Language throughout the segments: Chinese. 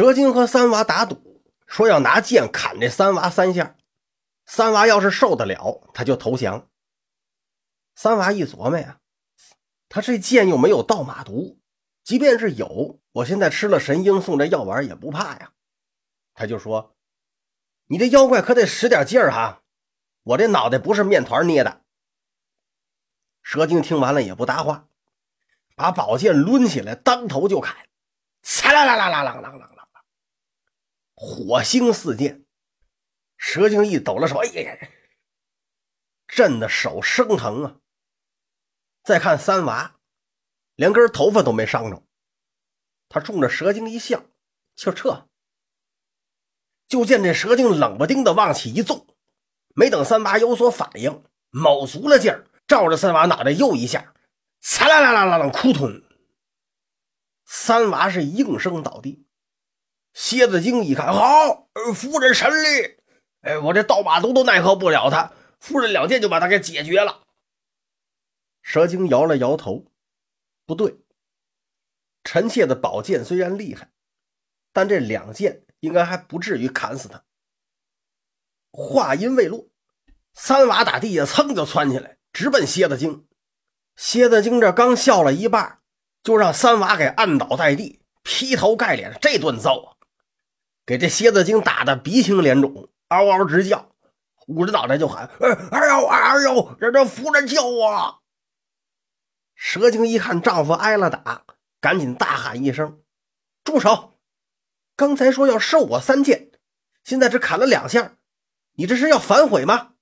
蛇精和三娃打赌，说要拿剑砍这三娃三下。三娃要是受得了，他就投降。三娃一琢磨呀，他这剑又没有倒马毒，即便是有，我现在吃了神鹰送这药丸也不怕呀。他就说：“你这妖怪可得使点劲儿哈，我这脑袋不是面团捏的。”蛇精听完了也不搭话，把宝剑抡起来，当头就砍，嚓啦啦啦啦啷啷啷啷啷，火星四溅。蛇精一抖了手，哎呀，震的手生疼啊！再看三娃，连根头发都没伤着，他冲着蛇精一笑，就撤。就见这蛇精冷不丁的往起一纵，没等三娃有所反应，卯足了劲儿。照着三娃脑袋又一下，嚓啦啦啦啦啦，扑通！三娃是应声倒地。蝎子精一看，好，夫人神力，哎，我这倒马毒都奈何不了他，夫人两剑就把他给解决了。蛇精摇了摇头，不对，臣妾的宝剑虽然厉害，但这两剑应该还不至于砍死他。话音未落，三娃打地下蹭就窜起来。直奔蝎子精，蝎子精这刚笑了一半，就让三娃给按倒在地，劈头盖脸这顿揍啊，给这蝎子精打的鼻青脸肿，嗷嗷直叫，捂着脑袋就喊：“哎哎呦哎呦，让这夫人救我！”蛇精一看丈夫挨了打，赶紧大喊一声：“住手！刚才说要受我三剑，现在只砍了两下，你这是要反悔吗？”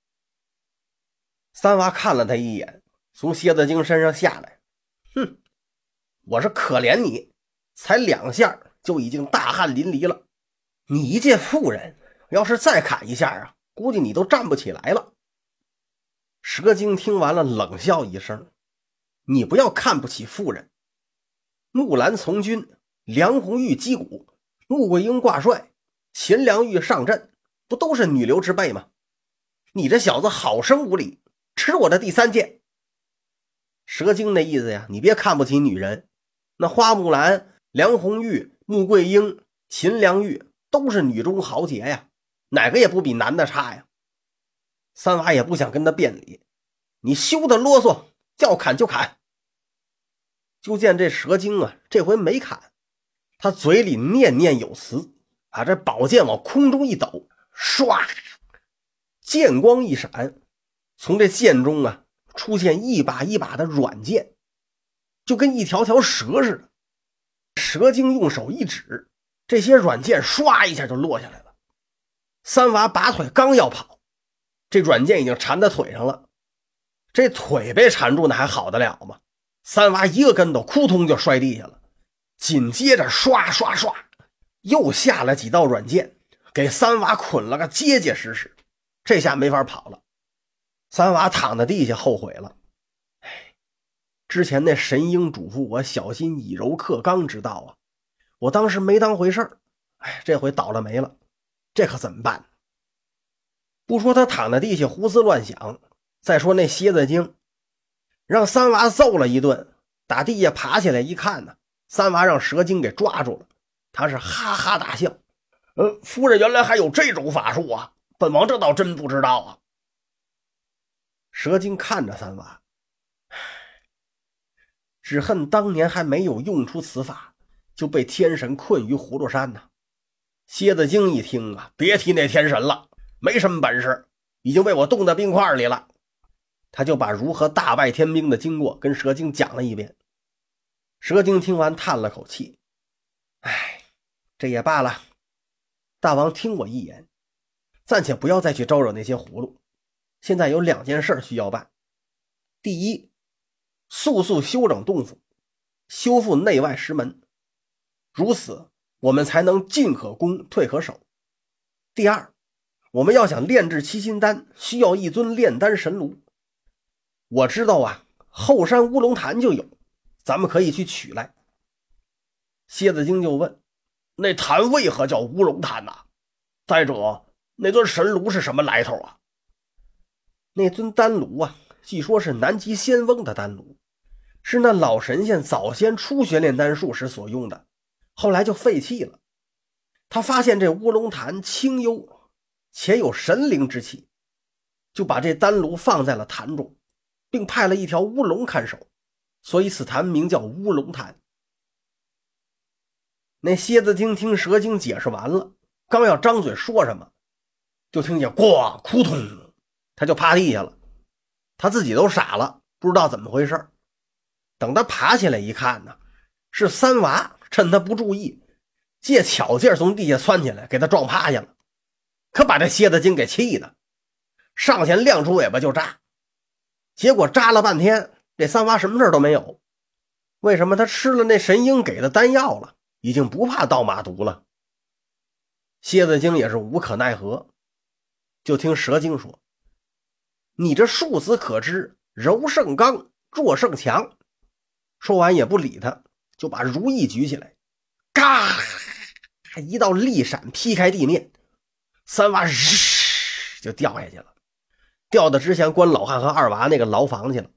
三娃看了他一眼，从蝎子精身上下来，哼，我是可怜你，才两下就已经大汗淋漓了。你一介妇人，要是再砍一下啊，估计你都站不起来了。蛇精听完了，冷笑一声：“你不要看不起妇人。木兰从军，梁红玉击鼓，穆桂英挂帅，秦良玉上阵，不都是女流之辈吗？你这小子好生无礼！”吃我的第三剑，蛇精那意思呀，你别看不起女人，那花木兰、梁红玉、穆桂英、秦良玉都是女中豪杰呀，哪个也不比男的差呀。三娃也不想跟他辩理，你休得啰嗦，要砍就砍。就见这蛇精啊，这回没砍，他嘴里念念有词，把这宝剑往空中一抖，唰，剑光一闪。从这剑中啊，出现一把一把的软剑，就跟一条条蛇似的。蛇精用手一指，这些软剑唰一下就落下来了。三娃拔腿刚要跑，这软剑已经缠在腿上了。这腿被缠住，那还好得了吗？三娃一个跟头，扑通就摔地下了。紧接着，唰唰唰，又下了几道软剑，给三娃捆了个结结实实。这下没法跑了。三娃躺在地下，后悔了。之前那神鹰嘱咐我小心以柔克刚之道啊，我当时没当回事儿。哎，这回倒了霉了，这可怎么办？不说他躺在地下胡思乱想，再说那蝎子精让三娃揍了一顿，打地下爬起来一看呢，三娃让蛇精给抓住了，他是哈哈大笑：“呃，夫人原来还有这种法术啊，本王这倒真不知道啊。”蛇精看着三娃，只恨当年还没有用出此法，就被天神困于葫芦山呢。蝎子精一听啊，别提那天神了，没什么本事，已经被我冻在冰块里了。他就把如何大败天兵的经过跟蛇精讲了一遍。蛇精听完叹了口气：“哎，这也罢了。大王听我一言，暂且不要再去招惹那些葫芦。”现在有两件事需要办：第一，速速修整洞府，修复内外石门，如此我们才能进可攻，退可守；第二，我们要想炼制七星丹，需要一尊炼丹神炉。我知道啊，后山乌龙潭就有，咱们可以去取来。蝎子精就问：“那潭为何叫乌龙潭呐？再者，那尊神炉是什么来头啊？”那尊丹炉啊，据说是南极仙翁的丹炉，是那老神仙早先初学炼丹术时所用的，后来就废弃了。他发现这乌龙潭清幽且有神灵之气，就把这丹炉放在了潭中，并派了一条乌龙看守，所以此潭名叫乌龙潭。那蝎子精听蛇精解释完了，刚要张嘴说什么，就听见“咣”“扑通”，他就趴地下了。他自己都傻了，不知道怎么回事等他爬起来一看呢，是三娃趁他不注意，借巧劲从地下窜起来，给他撞趴下了。可把这蝎子精给气的，上前亮出尾巴就扎。结果扎了半天，这三娃什么事都没有。为什么他吃了那神鹰给的丹药了？已经不怕倒马毒了。蝎子精也是无可奈何，就听蛇精说：“你这庶子可知，柔胜刚，弱胜强。”说完也不理他，就把如意举起来，嘎，一道利闪劈开地面，三娃日就掉下去了，掉到之前关老汉和二娃那个牢房去了。